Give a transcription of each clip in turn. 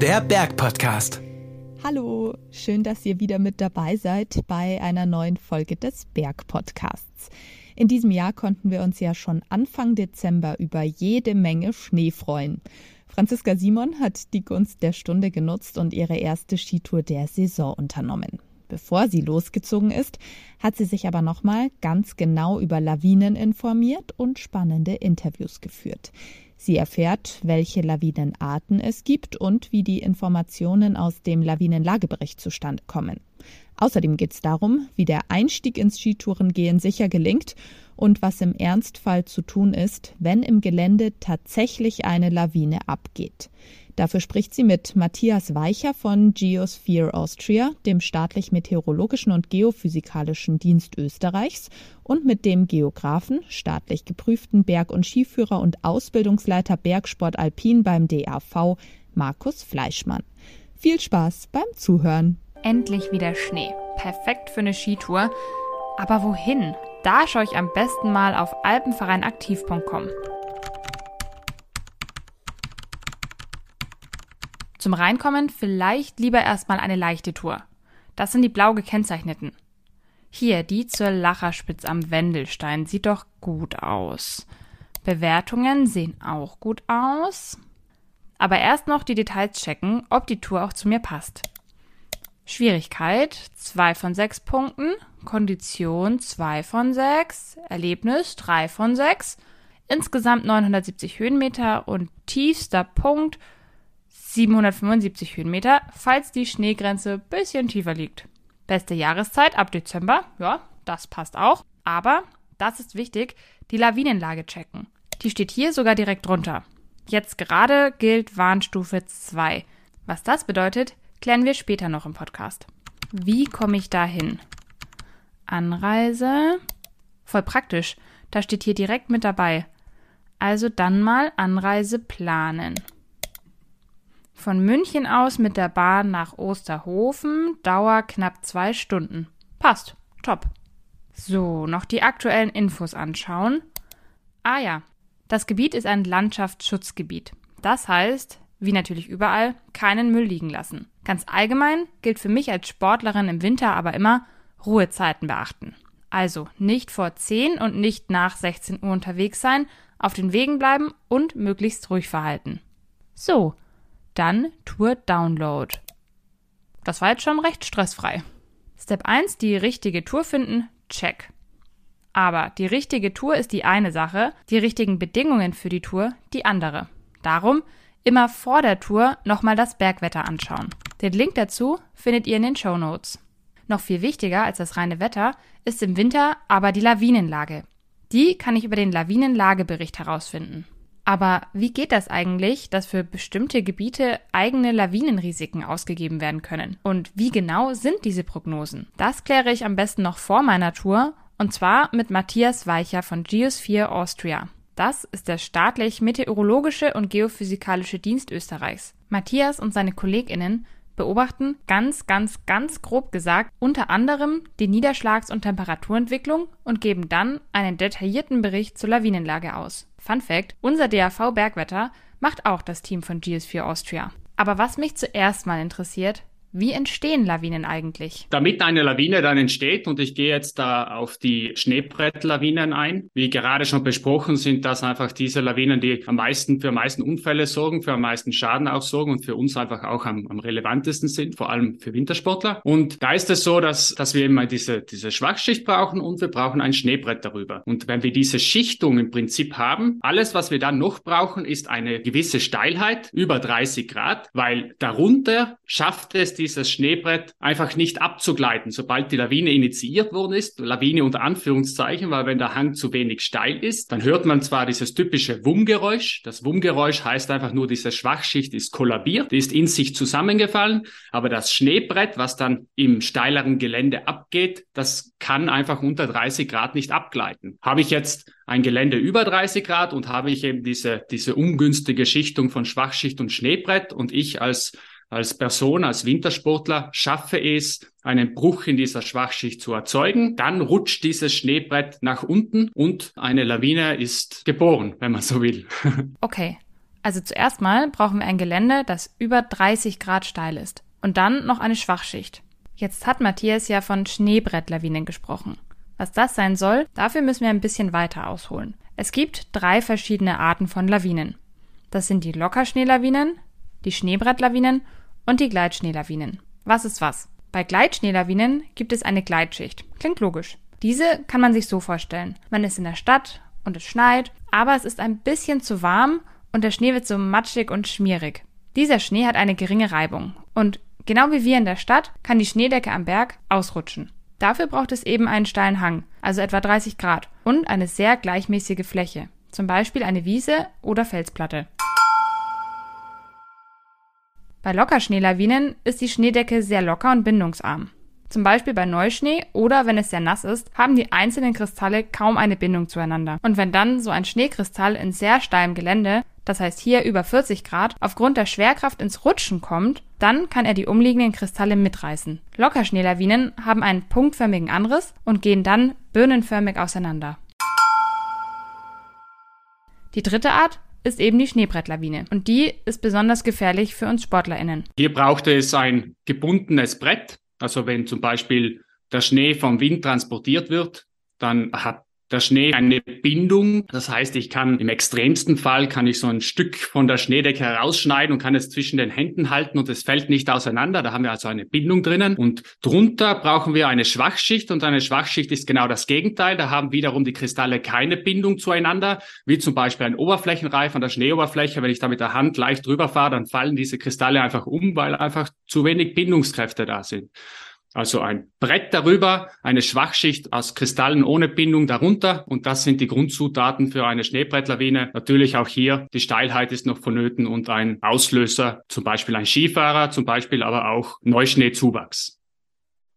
Der Bergpodcast. Hallo, schön, dass ihr wieder mit dabei seid bei einer neuen Folge des Bergpodcasts. In diesem Jahr konnten wir uns ja schon Anfang Dezember über jede Menge Schnee freuen. Franziska Simon hat die Gunst der Stunde genutzt und ihre erste Skitour der Saison unternommen. Bevor sie losgezogen ist, hat sie sich aber nochmal ganz genau über Lawinen informiert und spannende Interviews geführt. Sie erfährt, welche Lawinenarten es gibt und wie die Informationen aus dem Lawinenlagebericht zustande kommen. Außerdem geht es darum, wie der Einstieg ins Skitourengehen sicher gelingt und was im Ernstfall zu tun ist, wenn im Gelände tatsächlich eine Lawine abgeht. Dafür spricht sie mit Matthias Weicher von Geosphere Austria, dem staatlich meteorologischen und geophysikalischen Dienst Österreichs, und mit dem Geografen, staatlich geprüften Berg- und Skiführer und Ausbildungsleiter Bergsport Alpin beim DAV, Markus Fleischmann. Viel Spaß beim Zuhören. Endlich wieder Schnee. Perfekt für eine Skitour. Aber wohin? Da schaue ich am besten mal auf alpenvereinaktiv.com. Zum Reinkommen vielleicht lieber erstmal eine leichte Tour. Das sind die blau gekennzeichneten. Hier, die zur Lacherspitz am Wendelstein sieht doch gut aus. Bewertungen sehen auch gut aus. Aber erst noch die Details checken, ob die Tour auch zu mir passt. Schwierigkeit 2 von 6 Punkten, Kondition 2 von 6, Erlebnis 3 von 6, insgesamt 970 Höhenmeter und tiefster Punkt 775 Höhenmeter, falls die Schneegrenze bisschen tiefer liegt. Beste Jahreszeit ab Dezember, ja, das passt auch. Aber, das ist wichtig, die Lawinenlage checken. Die steht hier sogar direkt drunter. Jetzt gerade gilt Warnstufe 2. Was das bedeutet, klären wir später noch im Podcast. Wie komme ich da hin? Anreise. Voll praktisch. Da steht hier direkt mit dabei. Also dann mal Anreise planen. Von München aus mit der Bahn nach Osterhofen, Dauer knapp zwei Stunden. Passt, top. So, noch die aktuellen Infos anschauen. Ah ja, das Gebiet ist ein Landschaftsschutzgebiet. Das heißt, wie natürlich überall, keinen Müll liegen lassen. Ganz allgemein gilt für mich als Sportlerin im Winter aber immer Ruhezeiten beachten. Also nicht vor 10 und nicht nach 16 Uhr unterwegs sein, auf den Wegen bleiben und möglichst ruhig verhalten. So, dann Tour Download. Das war jetzt schon recht stressfrei. Step 1, die richtige Tour finden, check. Aber die richtige Tour ist die eine Sache, die richtigen Bedingungen für die Tour die andere. Darum immer vor der Tour nochmal das Bergwetter anschauen. Den Link dazu findet ihr in den Show Notes. Noch viel wichtiger als das reine Wetter ist im Winter aber die Lawinenlage. Die kann ich über den Lawinenlagebericht herausfinden. Aber wie geht das eigentlich, dass für bestimmte Gebiete eigene Lawinenrisiken ausgegeben werden können? Und wie genau sind diese Prognosen? Das kläre ich am besten noch vor meiner Tour und zwar mit Matthias Weicher von Geosphere Austria. Das ist der staatlich meteorologische und geophysikalische Dienst Österreichs. Matthias und seine KollegInnen beobachten ganz, ganz, ganz grob gesagt unter anderem die Niederschlags- und Temperaturentwicklung und geben dann einen detaillierten Bericht zur Lawinenlage aus. Fun Fact: Unser DAV Bergwetter macht auch das Team von GS4 Austria. Aber was mich zuerst mal interessiert, wie entstehen Lawinen eigentlich? Damit eine Lawine dann entsteht, und ich gehe jetzt da auf die Schneebrettlawinen ein, wie gerade schon besprochen, sind das einfach diese Lawinen, die am meisten für am meisten Unfälle sorgen, für am meisten Schaden auch sorgen und für uns einfach auch am, am relevantesten sind, vor allem für Wintersportler. Und da ist es so, dass, dass wir immer diese, diese Schwachschicht brauchen und wir brauchen ein Schneebrett darüber. Und wenn wir diese Schichtung im Prinzip haben, alles, was wir dann noch brauchen, ist eine gewisse Steilheit über 30 Grad, weil darunter schafft es die dieses Schneebrett einfach nicht abzugleiten, sobald die Lawine initiiert worden ist. Lawine unter Anführungszeichen, weil wenn der Hang zu wenig steil ist, dann hört man zwar dieses typische Wummgeräusch. Das Wummgeräusch heißt einfach nur, diese Schwachschicht ist kollabiert, die ist in sich zusammengefallen, aber das Schneebrett, was dann im steileren Gelände abgeht, das kann einfach unter 30 Grad nicht abgleiten. Habe ich jetzt ein Gelände über 30 Grad und habe ich eben diese, diese ungünstige Schichtung von Schwachschicht und Schneebrett und ich als als Person, als Wintersportler schaffe es, einen Bruch in dieser Schwachschicht zu erzeugen. Dann rutscht dieses Schneebrett nach unten und eine Lawine ist geboren, wenn man so will. Okay, also zuerst mal brauchen wir ein Gelände, das über 30 Grad steil ist. Und dann noch eine Schwachschicht. Jetzt hat Matthias ja von Schneebrettlawinen gesprochen. Was das sein soll, dafür müssen wir ein bisschen weiter ausholen. Es gibt drei verschiedene Arten von Lawinen. Das sind die Lockerschneelawinen, die Schneebrettlawinen und die Gleitschneelawinen. Was ist was? Bei Gleitschneelawinen gibt es eine Gleitschicht. Klingt logisch. Diese kann man sich so vorstellen. Man ist in der Stadt und es schneit, aber es ist ein bisschen zu warm und der Schnee wird so matschig und schmierig. Dieser Schnee hat eine geringe Reibung und genau wie wir in der Stadt kann die Schneedecke am Berg ausrutschen. Dafür braucht es eben einen steilen Hang, also etwa 30 Grad, und eine sehr gleichmäßige Fläche, zum Beispiel eine Wiese oder Felsplatte. Bei Lockerschneelawinen ist die Schneedecke sehr locker und bindungsarm. Zum Beispiel bei Neuschnee oder wenn es sehr nass ist, haben die einzelnen Kristalle kaum eine Bindung zueinander. Und wenn dann so ein Schneekristall in sehr steilem Gelände, das heißt hier über 40 Grad, aufgrund der Schwerkraft ins Rutschen kommt, dann kann er die umliegenden Kristalle mitreißen. Lockerschneelawinen haben einen punktförmigen Anriss und gehen dann birnenförmig auseinander. Die dritte Art ist eben die Schneebrettlawine. Und die ist besonders gefährlich für uns SportlerInnen. Hier brauchte es ein gebundenes Brett, also wenn zum Beispiel der Schnee vom Wind transportiert wird, dann hat der Schnee eine Bindung. Das heißt, ich kann im extremsten Fall kann ich so ein Stück von der Schneedecke herausschneiden und kann es zwischen den Händen halten und es fällt nicht auseinander. Da haben wir also eine Bindung drinnen. Und drunter brauchen wir eine Schwachschicht und eine Schwachschicht ist genau das Gegenteil. Da haben wiederum die Kristalle keine Bindung zueinander, wie zum Beispiel ein Oberflächenreif an der Schneeoberfläche. Wenn ich da mit der Hand leicht drüber fahre, dann fallen diese Kristalle einfach um, weil einfach zu wenig Bindungskräfte da sind. Also ein Brett darüber, eine Schwachschicht aus Kristallen ohne Bindung darunter und das sind die Grundzutaten für eine Schneebrettlawine. Natürlich auch hier, die Steilheit ist noch vonnöten und ein Auslöser, zum Beispiel ein Skifahrer, zum Beispiel aber auch Neuschneezuwachs.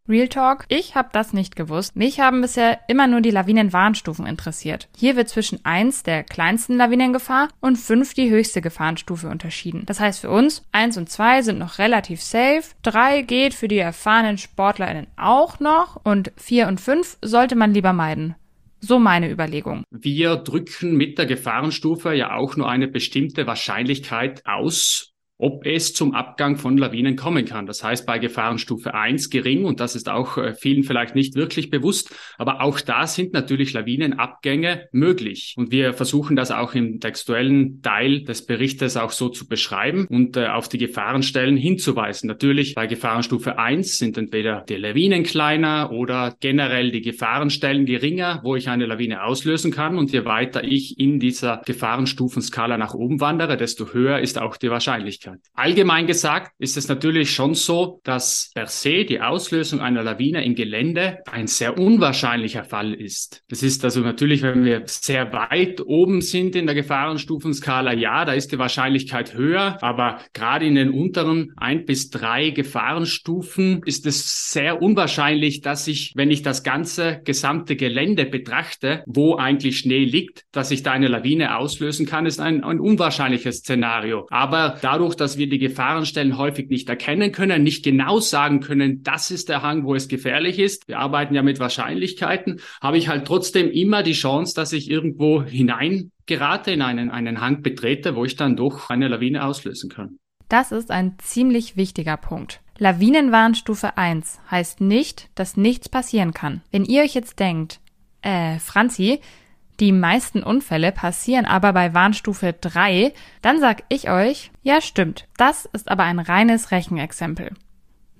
Real Talk, ich habe das nicht gewusst. Mich haben bisher immer nur die Lawinenwarnstufen interessiert. Hier wird zwischen 1 der kleinsten Lawinengefahr und 5 die höchste Gefahrenstufe unterschieden. Das heißt für uns, 1 und 2 sind noch relativ safe, 3 geht für die erfahrenen SportlerInnen auch noch und 4 und 5 sollte man lieber meiden. So meine Überlegung. Wir drücken mit der Gefahrenstufe ja auch nur eine bestimmte Wahrscheinlichkeit aus, ob es zum Abgang von Lawinen kommen kann. Das heißt bei Gefahrenstufe 1 gering und das ist auch äh, vielen vielleicht nicht wirklich bewusst, aber auch da sind natürlich Lawinenabgänge möglich und wir versuchen das auch im textuellen Teil des Berichtes auch so zu beschreiben und äh, auf die Gefahrenstellen hinzuweisen. Natürlich bei Gefahrenstufe 1 sind entweder die Lawinen kleiner oder generell die Gefahrenstellen geringer, wo ich eine Lawine auslösen kann und je weiter ich in dieser Gefahrenstufenskala nach oben wandere, desto höher ist auch die Wahrscheinlichkeit. Möglichkeit. Allgemein gesagt ist es natürlich schon so, dass per se die Auslösung einer Lawine im Gelände ein sehr unwahrscheinlicher Fall ist. Das ist also natürlich, wenn wir sehr weit oben sind in der Gefahrenstufenskala, ja, da ist die Wahrscheinlichkeit höher, aber gerade in den unteren ein bis drei Gefahrenstufen ist es sehr unwahrscheinlich, dass ich, wenn ich das ganze gesamte Gelände betrachte, wo eigentlich Schnee liegt, dass ich da eine Lawine auslösen kann, ist ein, ein unwahrscheinliches Szenario. Aber dadurch, dadurch, dass wir die Gefahrenstellen häufig nicht erkennen können, nicht genau sagen können, das ist der Hang, wo es gefährlich ist. Wir arbeiten ja mit Wahrscheinlichkeiten, habe ich halt trotzdem immer die Chance, dass ich irgendwo hineingerate, in einen, einen Hang betrete, wo ich dann doch eine Lawine auslösen kann. Das ist ein ziemlich wichtiger Punkt. Lawinenwarnstufe 1 heißt nicht, dass nichts passieren kann. Wenn ihr euch jetzt denkt, äh, Franzi, die meisten Unfälle passieren aber bei Warnstufe 3, dann sag ich euch, ja stimmt, das ist aber ein reines Rechenexempel.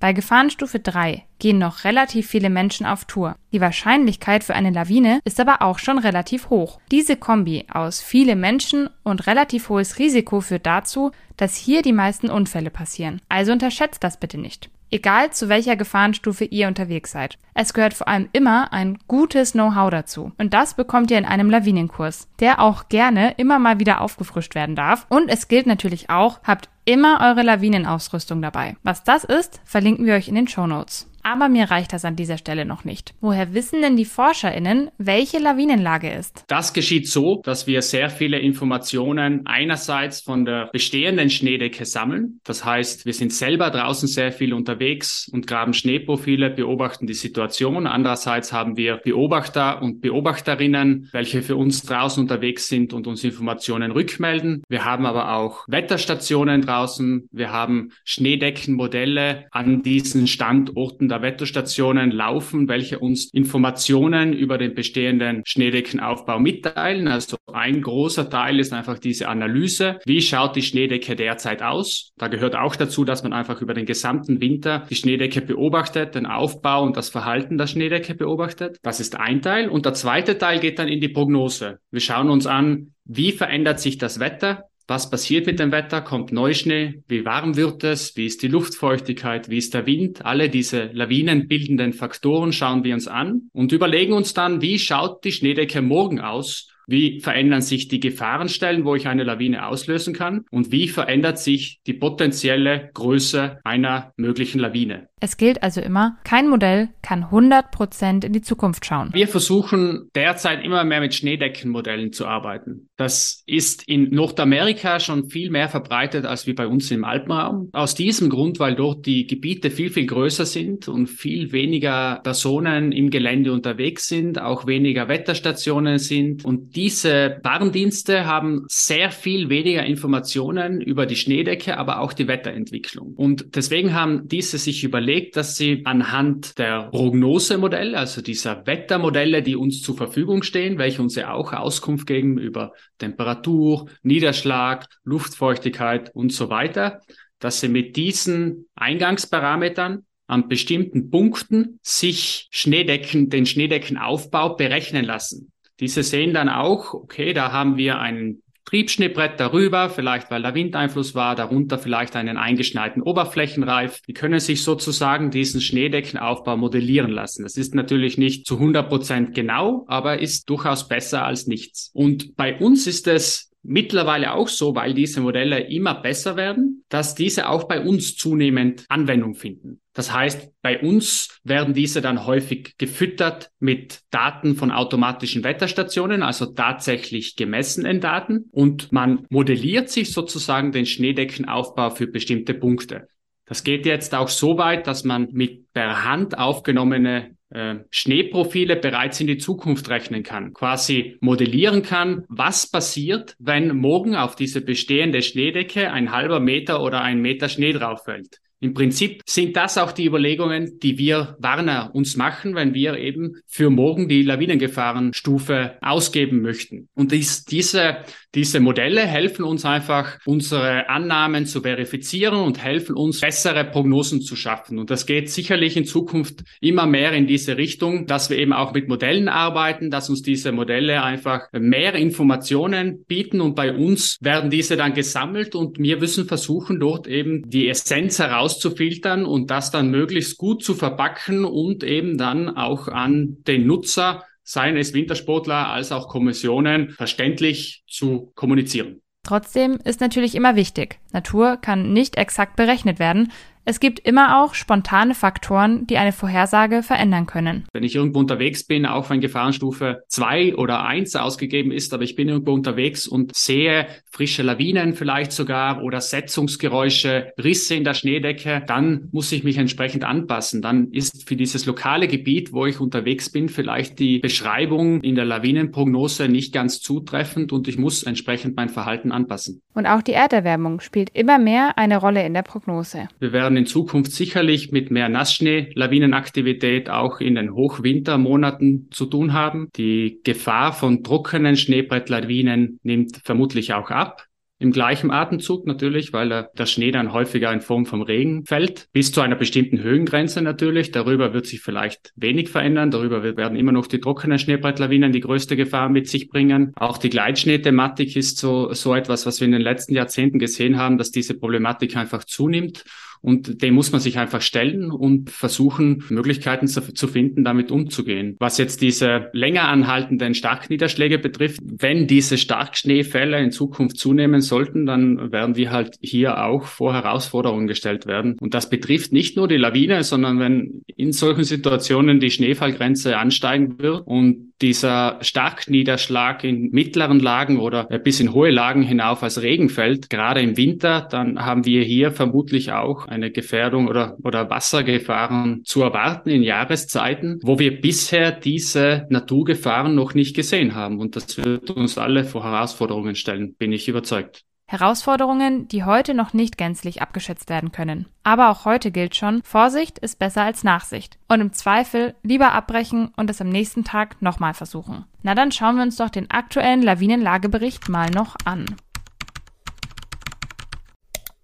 Bei Gefahrenstufe 3 gehen noch relativ viele Menschen auf Tour. Die Wahrscheinlichkeit für eine Lawine ist aber auch schon relativ hoch. Diese Kombi aus viele Menschen und relativ hohes Risiko führt dazu, dass hier die meisten Unfälle passieren. Also unterschätzt das bitte nicht egal zu welcher Gefahrenstufe ihr unterwegs seid. Es gehört vor allem immer ein gutes Know-how dazu. Und das bekommt ihr in einem Lawinenkurs, der auch gerne immer mal wieder aufgefrischt werden darf. Und es gilt natürlich auch, habt immer eure Lawinenausrüstung dabei. Was das ist, verlinken wir euch in den Show Notes. Aber mir reicht das an dieser Stelle noch nicht. Woher wissen denn die ForscherInnen, welche Lawinenlage ist? Das geschieht so, dass wir sehr viele Informationen einerseits von der bestehenden Schneedecke sammeln. Das heißt, wir sind selber draußen sehr viel unterwegs und graben Schneeprofile, beobachten die Situation. Andererseits haben wir Beobachter und Beobachterinnen, welche für uns draußen unterwegs sind und uns Informationen rückmelden. Wir haben aber auch Wetterstationen draußen. Wir haben Schneedeckenmodelle an diesen Standorten der Wetterstationen laufen, welche uns Informationen über den bestehenden Schneedeckenaufbau mitteilen. Also ein großer Teil ist einfach diese Analyse. Wie schaut die Schneedecke derzeit aus? Da gehört auch dazu, dass man einfach über den gesamten Winter die Schneedecke beobachtet, den Aufbau und das Verhalten der Schneedecke beobachtet. Das ist ein Teil. Und der zweite Teil geht dann in die Prognose. Wir schauen uns an, wie verändert sich das Wetter? Was passiert mit dem Wetter? Kommt Neuschnee? Wie warm wird es? Wie ist die Luftfeuchtigkeit? Wie ist der Wind? Alle diese lawinenbildenden Faktoren schauen wir uns an und überlegen uns dann, wie schaut die Schneedecke morgen aus? Wie verändern sich die Gefahrenstellen, wo ich eine Lawine auslösen kann? Und wie verändert sich die potenzielle Größe einer möglichen Lawine? Es gilt also immer, kein Modell kann 100% in die Zukunft schauen. Wir versuchen derzeit immer mehr mit Schneedeckenmodellen zu arbeiten. Das ist in Nordamerika schon viel mehr verbreitet als wie bei uns im Alpenraum. Aus diesem Grund, weil dort die Gebiete viel, viel größer sind und viel weniger Personen im Gelände unterwegs sind, auch weniger Wetterstationen sind. Und diese Warndienste haben sehr viel weniger Informationen über die Schneedecke, aber auch die Wetterentwicklung. Und deswegen haben diese sich überlegt, überlegt, dass sie anhand der Prognosemodelle, also dieser Wettermodelle, die uns zur Verfügung stehen, welche uns ja auch Auskunft geben über Temperatur, Niederschlag, Luftfeuchtigkeit und so weiter, dass sie mit diesen Eingangsparametern an bestimmten Punkten sich Schneedecken, den Schneedeckenaufbau berechnen lassen. Diese sehen dann auch, okay, da haben wir einen Triebschneebrett darüber, vielleicht weil da Windeinfluss war, darunter vielleicht einen eingeschneiten Oberflächenreif. Die können sich sozusagen diesen Schneedeckenaufbau modellieren lassen. Das ist natürlich nicht zu 100 Prozent genau, aber ist durchaus besser als nichts. Und bei uns ist es mittlerweile auch so, weil diese Modelle immer besser werden, dass diese auch bei uns zunehmend Anwendung finden. Das heißt, bei uns werden diese dann häufig gefüttert mit Daten von automatischen Wetterstationen, also tatsächlich gemessenen Daten. Und man modelliert sich sozusagen den Schneedeckenaufbau für bestimmte Punkte. Das geht jetzt auch so weit, dass man mit per Hand aufgenommene äh, Schneeprofile bereits in die Zukunft rechnen kann, quasi modellieren kann, was passiert, wenn morgen auf diese bestehende Schneedecke ein halber Meter oder ein Meter Schnee drauf fällt. Im Prinzip sind das auch die Überlegungen, die wir Warner uns machen, wenn wir eben für morgen die Lawinengefahrenstufe ausgeben möchten. Und dies, diese, diese Modelle helfen uns einfach, unsere Annahmen zu verifizieren und helfen uns, bessere Prognosen zu schaffen. Und das geht sicherlich in Zukunft immer mehr in diese Richtung, dass wir eben auch mit Modellen arbeiten, dass uns diese Modelle einfach mehr Informationen bieten und bei uns werden diese dann gesammelt und wir müssen versuchen, dort eben die Essenz heraus rauszufiltern und das dann möglichst gut zu verpacken und eben dann auch an den Nutzer, seien es Wintersportler als auch Kommissionen, verständlich zu kommunizieren. Trotzdem ist natürlich immer wichtig, Natur kann nicht exakt berechnet werden, es gibt immer auch spontane Faktoren, die eine Vorhersage verändern können. Wenn ich irgendwo unterwegs bin, auch wenn Gefahrenstufe 2 oder 1 ausgegeben ist, aber ich bin irgendwo unterwegs und sehe frische Lawinen vielleicht sogar oder Setzungsgeräusche, Risse in der Schneedecke, dann muss ich mich entsprechend anpassen. Dann ist für dieses lokale Gebiet, wo ich unterwegs bin, vielleicht die Beschreibung in der Lawinenprognose nicht ganz zutreffend und ich muss entsprechend mein Verhalten anpassen. Und auch die Erderwärmung spielt immer mehr eine Rolle in der Prognose. Wir werden werden in Zukunft sicherlich mit mehr Nassschnee, Lawinenaktivität auch in den Hochwintermonaten zu tun haben. Die Gefahr von trockenen Schneebrettlawinen nimmt vermutlich auch ab. Im gleichen Atemzug natürlich, weil der Schnee dann häufiger in Form vom Regen fällt, bis zu einer bestimmten Höhengrenze natürlich. Darüber wird sich vielleicht wenig verändern. Darüber werden immer noch die trockenen Schneebrettlawinen die größte Gefahr mit sich bringen. Auch die Gleitschneethematik ist so, so etwas, was wir in den letzten Jahrzehnten gesehen haben, dass diese Problematik einfach zunimmt. Und dem muss man sich einfach stellen und versuchen, Möglichkeiten zu, zu finden, damit umzugehen. Was jetzt diese länger anhaltenden Starkniederschläge betrifft, wenn diese Starkschneefälle in Zukunft zunehmen sollten, dann werden wir halt hier auch vor Herausforderungen gestellt werden. Und das betrifft nicht nur die Lawine, sondern wenn in solchen Situationen die Schneefallgrenze ansteigen wird und dieser Starkniederschlag in mittleren Lagen oder bis in hohe Lagen hinauf als Regen fällt, gerade im Winter, dann haben wir hier vermutlich auch eine Gefährdung oder, oder Wassergefahren zu erwarten in Jahreszeiten, wo wir bisher diese Naturgefahren noch nicht gesehen haben. Und das wird uns alle vor Herausforderungen stellen, bin ich überzeugt. Herausforderungen, die heute noch nicht gänzlich abgeschätzt werden können. Aber auch heute gilt schon, Vorsicht ist besser als Nachsicht. Und im Zweifel lieber abbrechen und es am nächsten Tag nochmal versuchen. Na dann schauen wir uns doch den aktuellen Lawinenlagebericht mal noch an.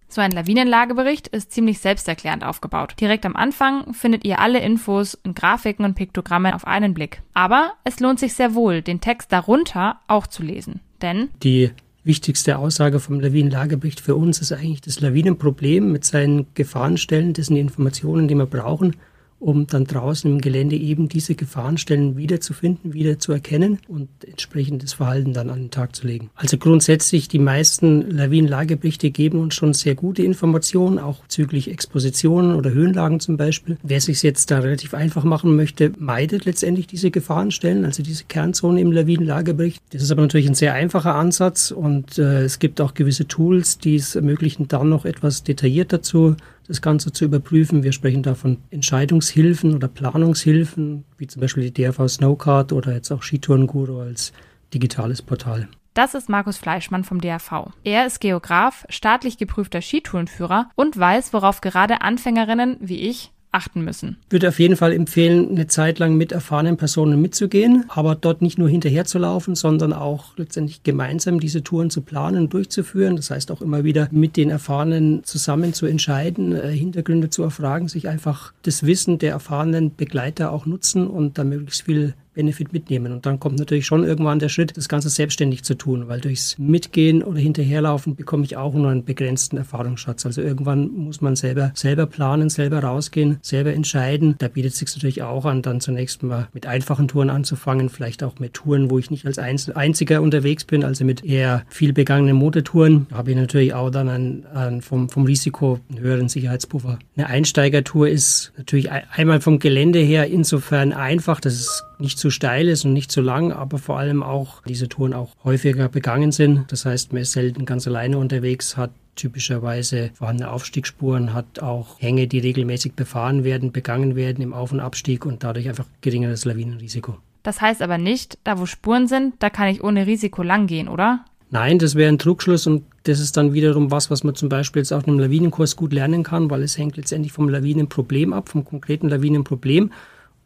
So ein Lawinenlagebericht ist ziemlich selbsterklärend aufgebaut. Direkt am Anfang findet ihr alle Infos in Grafiken und Piktogramme auf einen Blick. Aber es lohnt sich sehr wohl, den Text darunter auch zu lesen. Denn die wichtigste Aussage vom Lawinenlagebericht für uns ist eigentlich das Lawinenproblem mit seinen Gefahrenstellen, dessen Informationen, die wir brauchen, um dann draußen im Gelände eben diese Gefahrenstellen wiederzufinden, wieder zu erkennen und entsprechendes Verhalten dann an den Tag zu legen. Also grundsätzlich die meisten Lawinenlageberichte geben uns schon sehr gute Informationen, auch bezüglich Expositionen oder Höhenlagen zum Beispiel. Wer sich jetzt da relativ einfach machen möchte, meidet letztendlich diese Gefahrenstellen, also diese Kernzone im Lawinenlagebericht. Das ist aber natürlich ein sehr einfacher Ansatz und äh, es gibt auch gewisse Tools, die es ermöglichen, dann noch etwas detaillierter zu das Ganze zu überprüfen. Wir sprechen da von Entscheidungshilfen oder Planungshilfen, wie zum Beispiel die DRV Snowcard oder jetzt auch Skitourenguru als digitales Portal. Das ist Markus Fleischmann vom DRV. Er ist Geograf, staatlich geprüfter Skitourenführer und weiß, worauf gerade Anfängerinnen wie ich achten müssen. Ich würde auf jeden Fall empfehlen, eine Zeit lang mit erfahrenen Personen mitzugehen, aber dort nicht nur hinterher zu laufen, sondern auch letztendlich gemeinsam diese Touren zu planen und durchzuführen. Das heißt auch immer wieder mit den Erfahrenen zusammen zu entscheiden, äh, Hintergründe zu erfragen, sich einfach das Wissen der erfahrenen Begleiter auch nutzen und da möglichst viel Benefit mitnehmen. Und dann kommt natürlich schon irgendwann der Schritt, das Ganze selbstständig zu tun, weil durchs Mitgehen oder Hinterherlaufen bekomme ich auch nur einen begrenzten Erfahrungsschatz. Also irgendwann muss man selber, selber planen, selber rausgehen, selber entscheiden. Da bietet es sich natürlich auch an, dann zunächst mal mit einfachen Touren anzufangen, vielleicht auch mit Touren, wo ich nicht als Einziger unterwegs bin, also mit eher viel begangenen Motortouren. Da habe ich natürlich auch dann einen, einen vom, vom Risiko einen höheren Sicherheitspuffer. Eine Einsteigertour ist natürlich einmal vom Gelände her insofern einfach, dass es nicht zu steil ist und nicht zu lang, aber vor allem auch diese Touren auch häufiger begangen sind. Das heißt, man ist selten ganz alleine unterwegs, hat typischerweise vorhandene Aufstiegsspuren, hat auch Hänge, die regelmäßig befahren werden, begangen werden im Auf- und Abstieg und dadurch einfach geringeres Lawinenrisiko. Das heißt aber nicht, da wo Spuren sind, da kann ich ohne Risiko langgehen, oder? Nein, das wäre ein Trugschluss und das ist dann wiederum was, was man zum Beispiel jetzt auf einem Lawinenkurs gut lernen kann, weil es hängt letztendlich vom Lawinenproblem ab, vom konkreten Lawinenproblem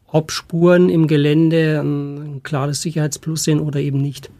ob Spuren im Gelände ein klares Sicherheitsplus sind oder eben nicht.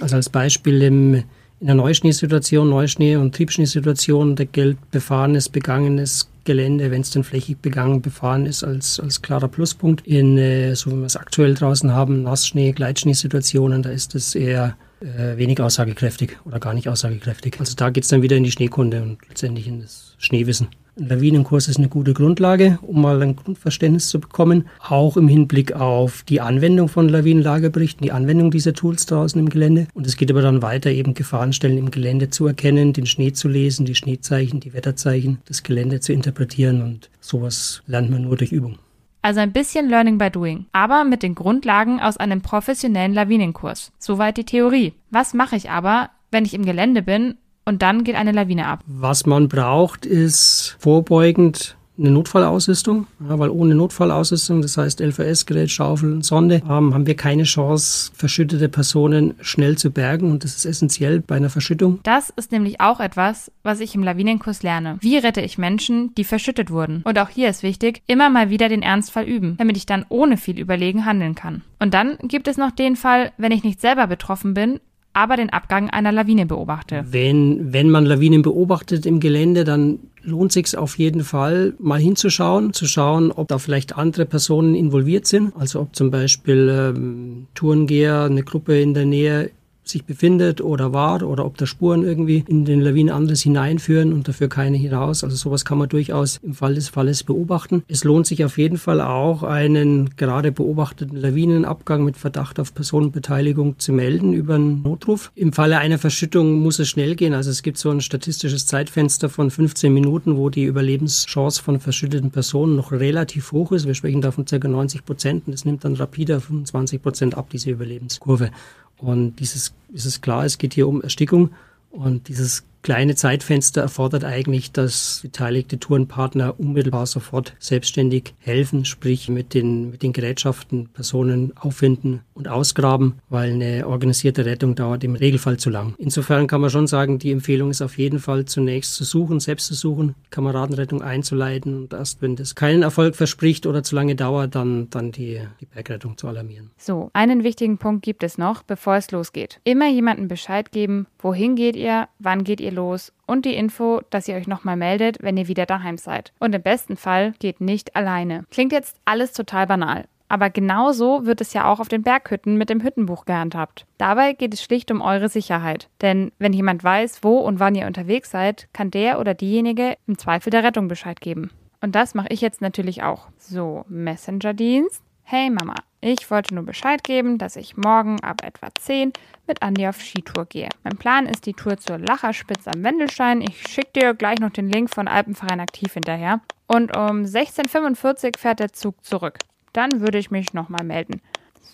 Also als Beispiel im, in der Neuschneesituation, Neuschnee- und Triebschneesituation, da gilt befahrenes, begangenes Gelände, wenn es denn flächig begangen befahren ist, als, als klarer Pluspunkt. In, äh, so wie wir es aktuell draußen haben, Nassschnee, Gleitschneesituationen, da ist es eher äh, wenig aussagekräftig oder gar nicht aussagekräftig. Also da geht es dann wieder in die Schneekunde und letztendlich in das Schneewissen. Ein Lawinenkurs ist eine gute Grundlage, um mal ein Grundverständnis zu bekommen, auch im Hinblick auf die Anwendung von Lawinenlageberichten, die Anwendung dieser Tools draußen im Gelände. Und es geht aber dann weiter, eben Gefahrenstellen im Gelände zu erkennen, den Schnee zu lesen, die Schneezeichen, die Wetterzeichen, das Gelände zu interpretieren und sowas lernt man nur durch Übung. Also ein bisschen Learning by Doing, aber mit den Grundlagen aus einem professionellen Lawinenkurs. Soweit die Theorie. Was mache ich aber, wenn ich im Gelände bin und dann geht eine Lawine ab. Was man braucht, ist vorbeugend eine Notfallausrüstung, ja, weil ohne Notfallausrüstung, das heißt LVS-Gerät, Schaufel, Sonde, ähm, haben wir keine Chance, verschüttete Personen schnell zu bergen und das ist essentiell bei einer Verschüttung. Das ist nämlich auch etwas, was ich im Lawinenkurs lerne. Wie rette ich Menschen, die verschüttet wurden? Und auch hier ist wichtig, immer mal wieder den Ernstfall üben, damit ich dann ohne viel Überlegen handeln kann. Und dann gibt es noch den Fall, wenn ich nicht selber betroffen bin, aber den Abgang einer Lawine beobachte. Wenn, wenn man Lawinen beobachtet im Gelände, dann lohnt sich auf jeden Fall mal hinzuschauen, zu schauen, ob da vielleicht andere Personen involviert sind. Also ob zum Beispiel ähm, Tourengeher, eine Gruppe in der Nähe sich befindet oder war oder ob da Spuren irgendwie in den Lawinen anderes hineinführen und dafür keine hinaus. Also sowas kann man durchaus im Fall des Falles beobachten. Es lohnt sich auf jeden Fall auch, einen gerade beobachteten Lawinenabgang mit Verdacht auf Personenbeteiligung zu melden über einen Notruf. Im Falle einer Verschüttung muss es schnell gehen. Also es gibt so ein statistisches Zeitfenster von 15 Minuten, wo die Überlebenschance von verschütteten Personen noch relativ hoch ist. Wir sprechen da von ca. 90 Prozent und es nimmt dann rapide 25 Prozent ab, diese Überlebenskurve. Und dieses, ist es klar, es geht hier um Erstickung. Und dieses kleine Zeitfenster erfordert eigentlich, dass beteiligte Tourenpartner unmittelbar sofort selbstständig helfen, sprich mit den, mit den Gerätschaften Personen auffinden und ausgraben, weil eine organisierte Rettung dauert im Regelfall zu lang. Insofern kann man schon sagen, die Empfehlung ist auf jeden Fall zunächst zu suchen, selbst zu suchen, Kameradenrettung einzuleiten und erst wenn das keinen Erfolg verspricht oder zu lange dauert, dann, dann die, die Bergrettung zu alarmieren. So, einen wichtigen Punkt gibt es noch, bevor es losgeht. Immer jemandem Bescheid geben, wohin geht ihr, wann geht ihr los und die Info, dass ihr euch nochmal meldet, wenn ihr wieder daheim seid. Und im besten Fall geht nicht alleine. Klingt jetzt alles total banal. Aber genauso wird es ja auch auf den Berghütten mit dem Hüttenbuch gehandhabt. Dabei geht es schlicht um eure Sicherheit. Denn wenn jemand weiß, wo und wann ihr unterwegs seid, kann der oder diejenige im Zweifel der Rettung Bescheid geben. Und das mache ich jetzt natürlich auch. So, Messenger-Dienst. Hey Mama, ich wollte nur Bescheid geben, dass ich morgen ab etwa 10 mit Andi auf Skitour gehe. Mein Plan ist die Tour zur Lacherspitze am Wendelstein. Ich schicke dir gleich noch den Link von Alpenverein Aktiv hinterher. Und um 16.45 Uhr fährt der Zug zurück. Dann würde ich mich nochmal melden.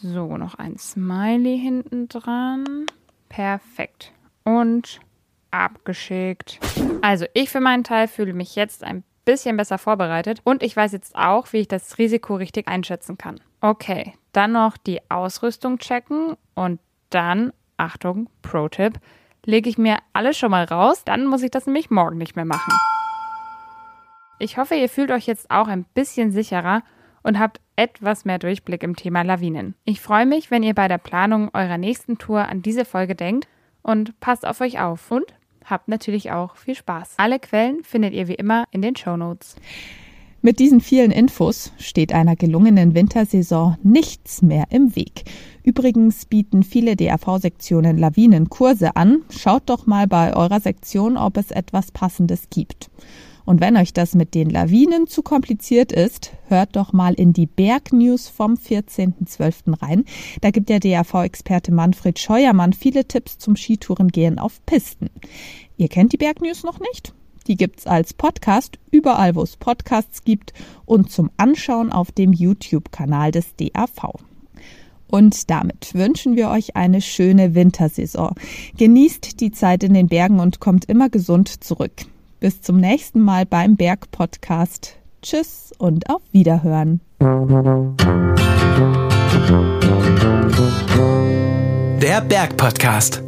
So, noch ein Smiley hinten dran. Perfekt. Und abgeschickt. Also, ich für meinen Teil fühle mich jetzt ein bisschen besser vorbereitet und ich weiß jetzt auch, wie ich das Risiko richtig einschätzen kann. Okay, dann noch die Ausrüstung checken und dann, Achtung, Pro-Tipp, lege ich mir alles schon mal raus, dann muss ich das nämlich morgen nicht mehr machen. Ich hoffe, ihr fühlt euch jetzt auch ein bisschen sicherer und habt etwas mehr Durchblick im Thema Lawinen. Ich freue mich, wenn ihr bei der Planung eurer nächsten Tour an diese Folge denkt und passt auf euch auf und habt natürlich auch viel Spaß. Alle Quellen findet ihr wie immer in den Show Notes. Mit diesen vielen Infos steht einer gelungenen Wintersaison nichts mehr im Weg. Übrigens bieten viele DRV-Sektionen Lawinenkurse an. Schaut doch mal bei eurer Sektion, ob es etwas Passendes gibt. Und wenn euch das mit den Lawinen zu kompliziert ist, hört doch mal in die Bergnews vom 14.12. rein. Da gibt der DAV-Experte Manfred Scheuermann viele Tipps zum Skitourengehen auf Pisten. Ihr kennt die Bergnews noch nicht? Die gibt's als Podcast überall, wo es Podcasts gibt und zum Anschauen auf dem YouTube-Kanal des DAV. Und damit wünschen wir euch eine schöne Wintersaison. Genießt die Zeit in den Bergen und kommt immer gesund zurück. Bis zum nächsten Mal beim Berg Podcast. Tschüss und auf Wiederhören. Der Berg Podcast.